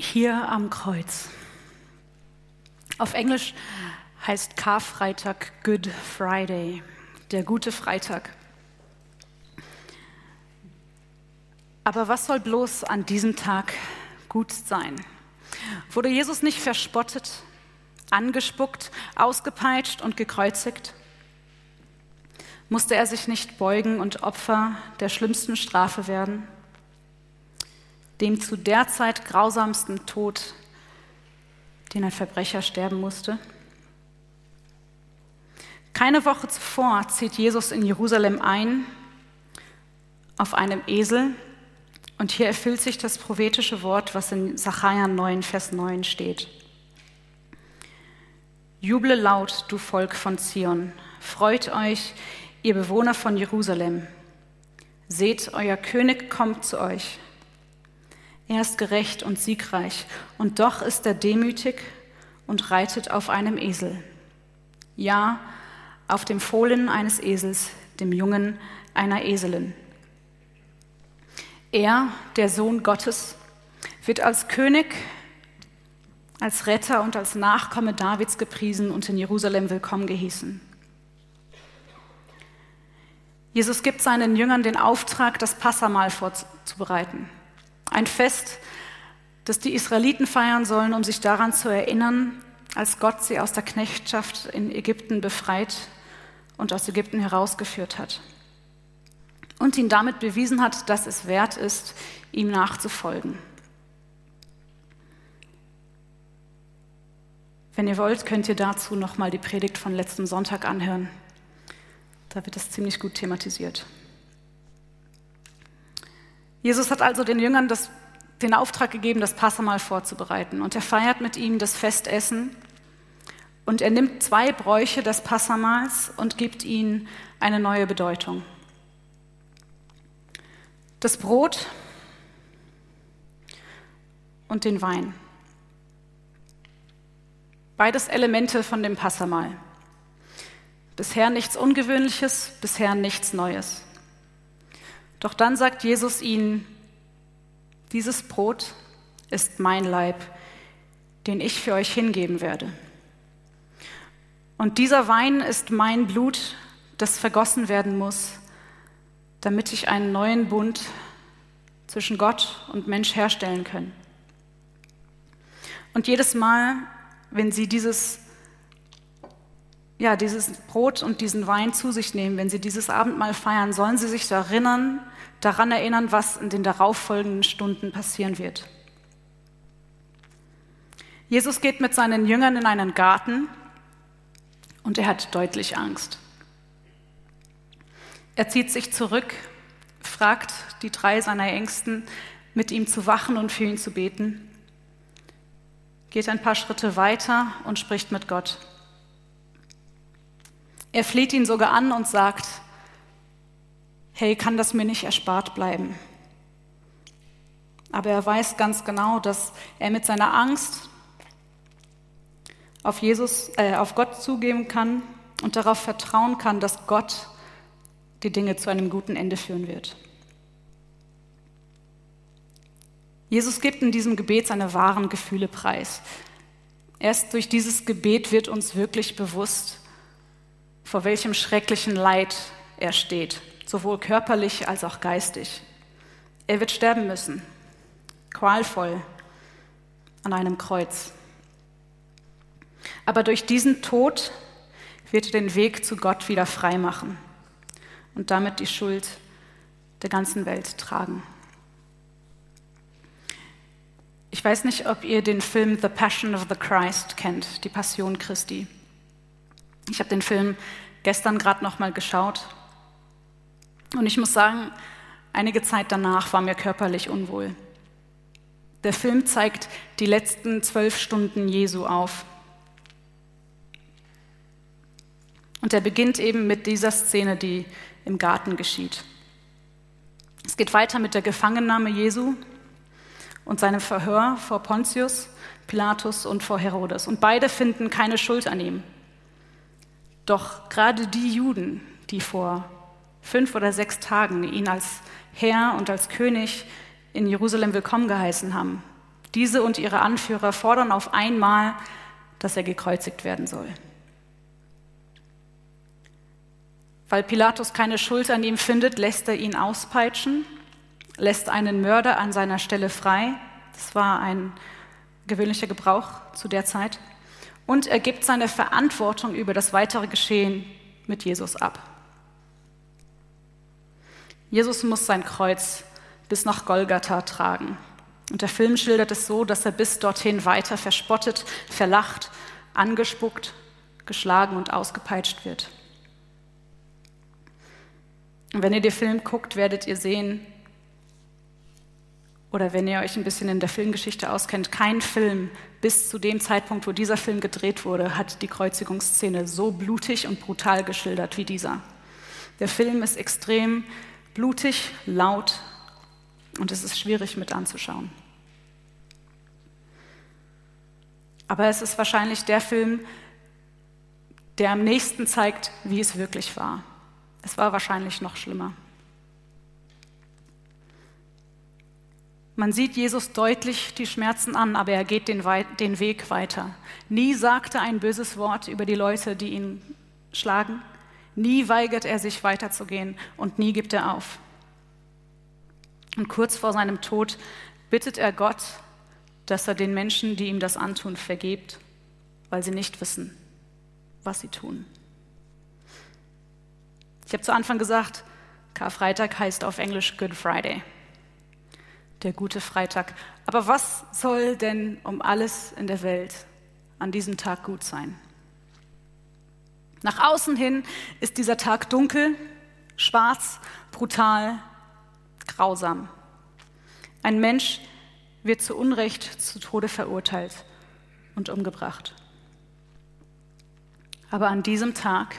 Hier am Kreuz. Auf Englisch heißt Karfreitag Good Friday, der gute Freitag. Aber was soll bloß an diesem Tag gut sein? Wurde Jesus nicht verspottet, angespuckt, ausgepeitscht und gekreuzigt? Musste er sich nicht beugen und Opfer der schlimmsten Strafe werden? Dem zu der Zeit grausamsten Tod, den ein Verbrecher sterben musste? Keine Woche zuvor zieht Jesus in Jerusalem ein auf einem Esel und hier erfüllt sich das prophetische Wort, was in Sacharja 9, Vers 9 steht. Juble laut, du Volk von Zion, freut euch, ihr Bewohner von Jerusalem. Seht, euer König kommt zu euch. Er ist gerecht und siegreich, und doch ist er demütig und reitet auf einem Esel. Ja, auf dem Fohlen eines Esels, dem Jungen einer Eselin. Er, der Sohn Gottes, wird als König, als Retter und als Nachkomme Davids gepriesen und in Jerusalem willkommen gehießen. Jesus gibt seinen Jüngern den Auftrag, das Passamal vorzubereiten. Ein Fest, das die Israeliten feiern sollen, um sich daran zu erinnern, als Gott sie aus der Knechtschaft in Ägypten befreit und aus Ägypten herausgeführt hat. Und ihn damit bewiesen hat, dass es wert ist, ihm nachzufolgen. Wenn ihr wollt, könnt ihr dazu nochmal die Predigt von letzten Sonntag anhören. Da wird es ziemlich gut thematisiert. Jesus hat also den Jüngern das, den Auftrag gegeben, das Passamal vorzubereiten. Und er feiert mit ihm das Festessen. Und er nimmt zwei Bräuche des Passamals und gibt ihnen eine neue Bedeutung. Das Brot und den Wein. Beides Elemente von dem Passamal. Bisher nichts Ungewöhnliches, bisher nichts Neues. Doch dann sagt Jesus ihnen, dieses Brot ist mein Leib, den ich für euch hingeben werde. Und dieser Wein ist mein Blut, das vergossen werden muss, damit ich einen neuen Bund zwischen Gott und Mensch herstellen kann. Und jedes Mal, wenn sie dieses ja, dieses Brot und diesen Wein zu sich nehmen, wenn sie dieses Abendmahl feiern, sollen sie sich erinnern, daran erinnern, was in den darauffolgenden Stunden passieren wird. Jesus geht mit seinen Jüngern in einen Garten und er hat deutlich Angst. Er zieht sich zurück, fragt die drei seiner Ängsten, mit ihm zu wachen und für ihn zu beten, geht ein paar Schritte weiter und spricht mit Gott. Er fleht ihn sogar an und sagt, hey, kann das mir nicht erspart bleiben? Aber er weiß ganz genau, dass er mit seiner Angst auf, Jesus, äh, auf Gott zugeben kann und darauf vertrauen kann, dass Gott die Dinge zu einem guten Ende führen wird. Jesus gibt in diesem Gebet seine wahren Gefühle preis. Erst durch dieses Gebet wird uns wirklich bewusst, vor welchem schrecklichen Leid er steht, sowohl körperlich als auch geistig. Er wird sterben müssen, qualvoll an einem Kreuz. Aber durch diesen Tod wird er den Weg zu Gott wieder frei machen und damit die Schuld der ganzen Welt tragen. Ich weiß nicht, ob ihr den Film The Passion of the Christ kennt, die Passion Christi. Ich habe den Film gestern gerade noch mal geschaut und ich muss sagen, einige Zeit danach war mir körperlich unwohl. Der Film zeigt die letzten zwölf Stunden Jesu auf. Und er beginnt eben mit dieser Szene, die im Garten geschieht. Es geht weiter mit der Gefangennahme Jesu und seinem Verhör vor Pontius, Pilatus und vor Herodes. Und beide finden keine Schuld an ihm. Doch gerade die Juden, die vor fünf oder sechs Tagen ihn als Herr und als König in Jerusalem willkommen geheißen haben, Diese und ihre Anführer fordern auf einmal, dass er gekreuzigt werden soll. Weil Pilatus keine Schuld an ihm findet, lässt er ihn auspeitschen, lässt einen Mörder an seiner Stelle frei. Das war ein gewöhnlicher Gebrauch zu der Zeit. Und er gibt seine Verantwortung über das weitere Geschehen mit Jesus ab. Jesus muss sein Kreuz bis nach Golgatha tragen. Und der Film schildert es so, dass er bis dorthin weiter verspottet, verlacht, angespuckt, geschlagen und ausgepeitscht wird. Und wenn ihr den Film guckt, werdet ihr sehen, oder wenn ihr euch ein bisschen in der Filmgeschichte auskennt, kein Film bis zu dem Zeitpunkt, wo dieser Film gedreht wurde, hat die Kreuzigungsszene so blutig und brutal geschildert wie dieser. Der Film ist extrem blutig, laut und es ist schwierig mit anzuschauen. Aber es ist wahrscheinlich der Film, der am nächsten zeigt, wie es wirklich war. Es war wahrscheinlich noch schlimmer. Man sieht Jesus deutlich die Schmerzen an, aber er geht den, den, Weg weiter. Nie sagte ein böses Wort über die Leute, die ihn schlagen. Nie weigert er sich weiterzugehen und nie gibt er auf. Und kurz vor seinem Tod bittet er Gott, dass er den Menschen, die ihm das antun, vergibt, weil sie nicht wissen, was sie tun. Ich habe zu Anfang gesagt, Karfreitag heißt auf Englisch Good Friday, der gute Freitag. Aber was soll denn um alles in der Welt an diesem Tag gut sein? Nach außen hin ist dieser Tag dunkel, schwarz, brutal, grausam. Ein Mensch wird zu Unrecht zu Tode verurteilt und umgebracht. Aber an diesem Tag,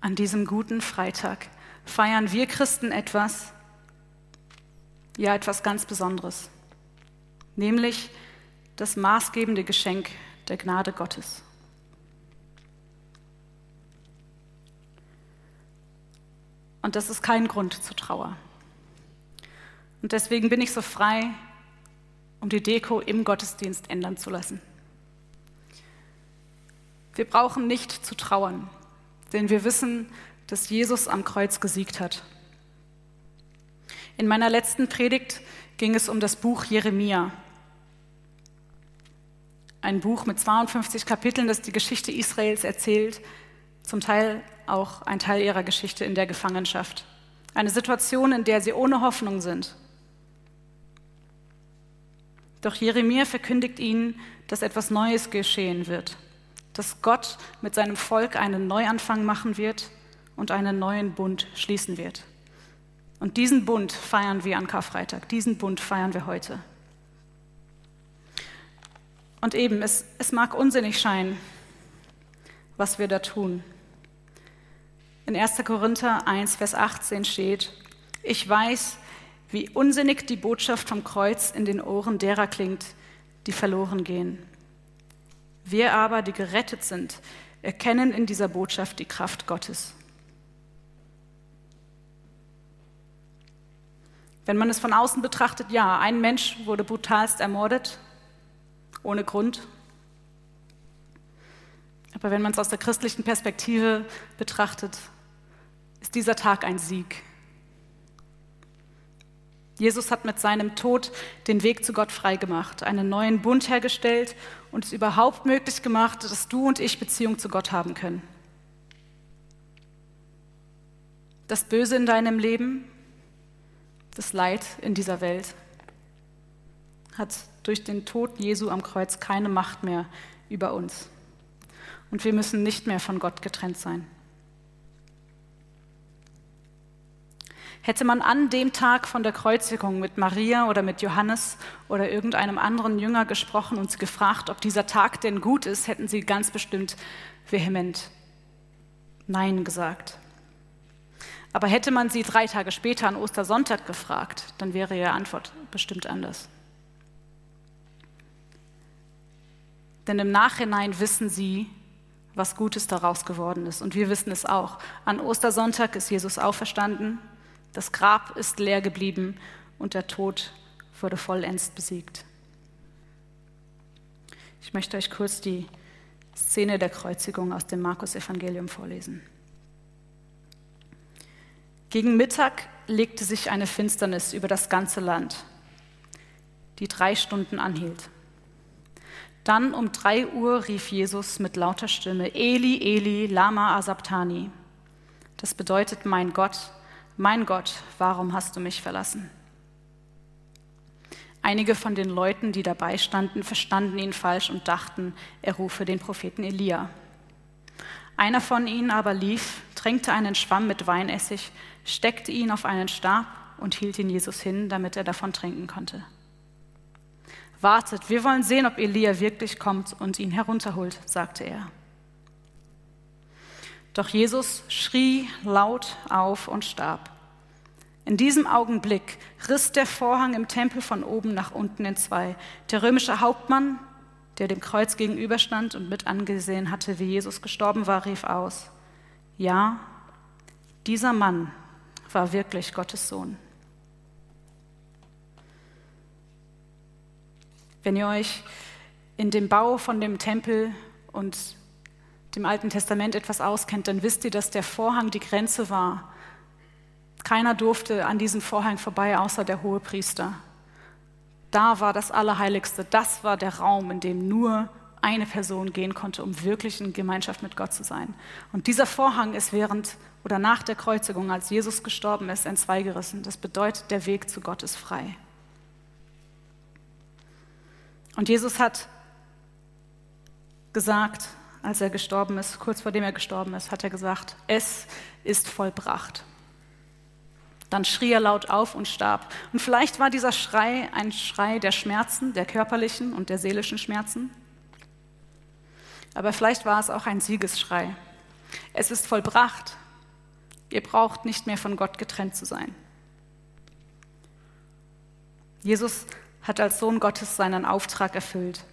an diesem guten Freitag, feiern wir Christen etwas, ja etwas ganz Besonderes, nämlich das maßgebende Geschenk der Gnade Gottes. Und das ist kein Grund zur Trauer. Und deswegen bin ich so frei, um die Deko im Gottesdienst ändern zu lassen. Wir brauchen nicht zu trauern, denn wir wissen, dass Jesus am Kreuz gesiegt hat. In meiner letzten Predigt ging es um das Buch Jeremia. Ein Buch mit 52 Kapiteln, das die Geschichte Israels erzählt, zum Teil auch ein Teil ihrer Geschichte in der Gefangenschaft. Eine Situation, in der sie ohne Hoffnung sind. Doch Jeremia verkündigt ihnen, dass etwas Neues geschehen wird, dass Gott mit seinem Volk einen Neuanfang machen wird und einen neuen Bund schließen wird. Und diesen Bund feiern wir an Karfreitag, diesen Bund feiern wir heute. Und eben, es, es mag unsinnig scheinen, was wir da tun. In 1. Korinther 1, Vers 18 steht, ich weiß, wie unsinnig die Botschaft vom Kreuz in den Ohren derer klingt, die verloren gehen. Wir aber, die gerettet sind, erkennen in dieser Botschaft die Kraft Gottes. Wenn man es von außen betrachtet, ja, ein Mensch wurde brutalst ermordet, ohne Grund. Aber wenn man es aus der christlichen Perspektive betrachtet, ist dieser Tag ein Sieg. Jesus hat mit seinem Tod den Weg zu Gott freigemacht, einen neuen Bund hergestellt und es überhaupt möglich gemacht, dass du und ich Beziehung zu Gott haben können. Das Böse in deinem Leben, das Leid in dieser Welt hat durch den Tod Jesu am Kreuz keine Macht mehr über uns. Und wir müssen nicht mehr von Gott getrennt sein. Hätte man an dem Tag von der Kreuzigung mit Maria oder mit Johannes oder irgendeinem anderen Jünger gesprochen und sie gefragt, ob dieser Tag denn gut ist, hätten sie ganz bestimmt vehement Nein gesagt. Aber hätte man sie drei Tage später an Ostersonntag gefragt, dann wäre ihre Antwort bestimmt anders. Denn im Nachhinein wissen sie, was Gutes daraus geworden ist. Und wir wissen es auch. An Ostersonntag ist Jesus auferstanden das Grab ist leer geblieben und der Tod wurde vollends besiegt. Ich möchte euch kurz die Szene der Kreuzigung aus dem Markus-Evangelium vorlesen. Gegen Mittag legte sich eine Finsternis über das ganze Land, die drei Stunden anhielt. Dann um drei Uhr rief Jesus mit lauter Stimme, Eli, Eli, lama asabtani. Das bedeutet, mein Gott, mein Gott, warum hast du mich verlassen? Einige von den Leuten, die dabei standen, verstanden ihn falsch und dachten, er rufe den Propheten Elia. Einer von ihnen aber lief, tränkte einen Schwamm mit Weinessig, steckte ihn auf einen Stab und hielt ihn Jesus hin, damit er davon trinken konnte. Wartet, wir wollen sehen, ob Elia wirklich kommt und ihn herunterholt, sagte er. Doch Jesus schrie laut auf und starb. In diesem Augenblick riss der Vorhang im Tempel von oben nach unten in zwei. Der römische Hauptmann, der dem Kreuz gegenüberstand und mit angesehen hatte, wie Jesus gestorben war, rief aus, ja, dieser Mann war wirklich Gottes Sohn. Wenn ihr euch in dem Bau von dem Tempel und dem Alten Testament etwas auskennt, dann wisst ihr, dass der Vorhang die Grenze war keiner durfte an diesem Vorhang vorbei, außer der hohe Priester. Da war das Allerheiligste. Das war der Raum, in dem nur eine Person gehen konnte, um wirklich in Gemeinschaft mit Gott zu sein. Und dieser Vorhang ist während oder nach der Kreuzigung, als Jesus gestorben ist, entzweigerissen. Das bedeutet, der Weg zu Gott ist frei. Und Jesus hat gesagt, als er gestorben ist, kurz vor dem er gestorben ist, hat er gesagt, es ist vollbracht. Dann schrie er laut auf und starb. Und vielleicht war dieser Schrei ein Schrei der Schmerzen, der körperlichen und der seelischen Schmerzen. Aber vielleicht war es auch ein Siegesschrei. Es ist vollbracht. Ihr braucht nicht mehr von Gott getrennt zu sein. Jesus hat als Sohn Gottes seinen Auftrag erfüllt.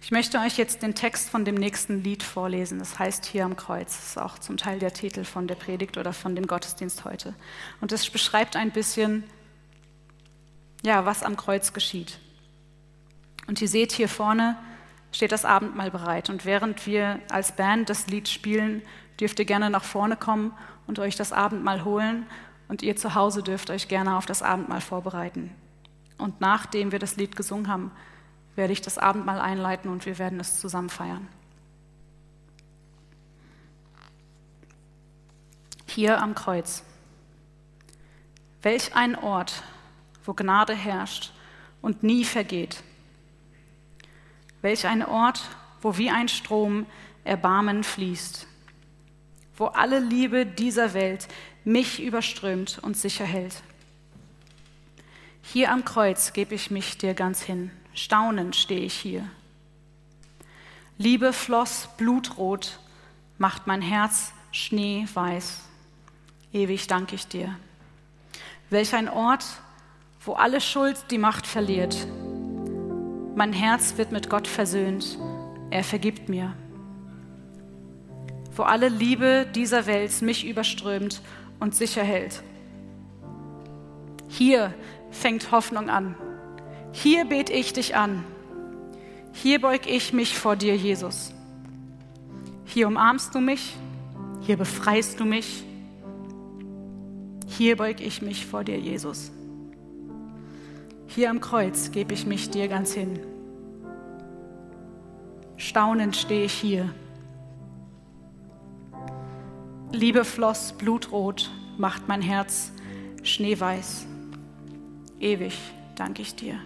Ich möchte euch jetzt den Text von dem nächsten Lied vorlesen. Das heißt hier am Kreuz. Das ist auch zum Teil der Titel von der Predigt oder von dem Gottesdienst heute. Und es beschreibt ein bisschen, ja, was am Kreuz geschieht. Und ihr seht hier vorne steht das Abendmahl bereit. Und während wir als Band das Lied spielen, dürft ihr gerne nach vorne kommen und euch das Abendmahl holen. Und ihr zu Hause dürft euch gerne auf das Abendmahl vorbereiten. Und nachdem wir das Lied gesungen haben, werde ich das Abendmahl einleiten und wir werden es zusammen feiern. Hier am Kreuz. Welch ein Ort, wo Gnade herrscht und nie vergeht. Welch ein Ort, wo wie ein Strom Erbarmen fließt. Wo alle Liebe dieser Welt mich überströmt und sicher hält. Hier am Kreuz gebe ich mich dir ganz hin. Staunend stehe ich hier. Liebe floss blutrot, macht mein Herz schneeweiß. Ewig danke ich dir. Welch ein Ort, wo alle Schuld die Macht verliert. Mein Herz wird mit Gott versöhnt, er vergibt mir. Wo alle Liebe dieser Welt mich überströmt und sicher hält. Hier fängt Hoffnung an. Hier bete ich dich an. Hier beug ich mich vor dir, Jesus. Hier umarmst du mich. Hier befreist du mich. Hier beug ich mich vor dir, Jesus. Hier am Kreuz gebe ich mich dir ganz hin. Staunend stehe ich hier. Liebe floss blutrot, macht mein Herz schneeweiß. Ewig danke ich dir.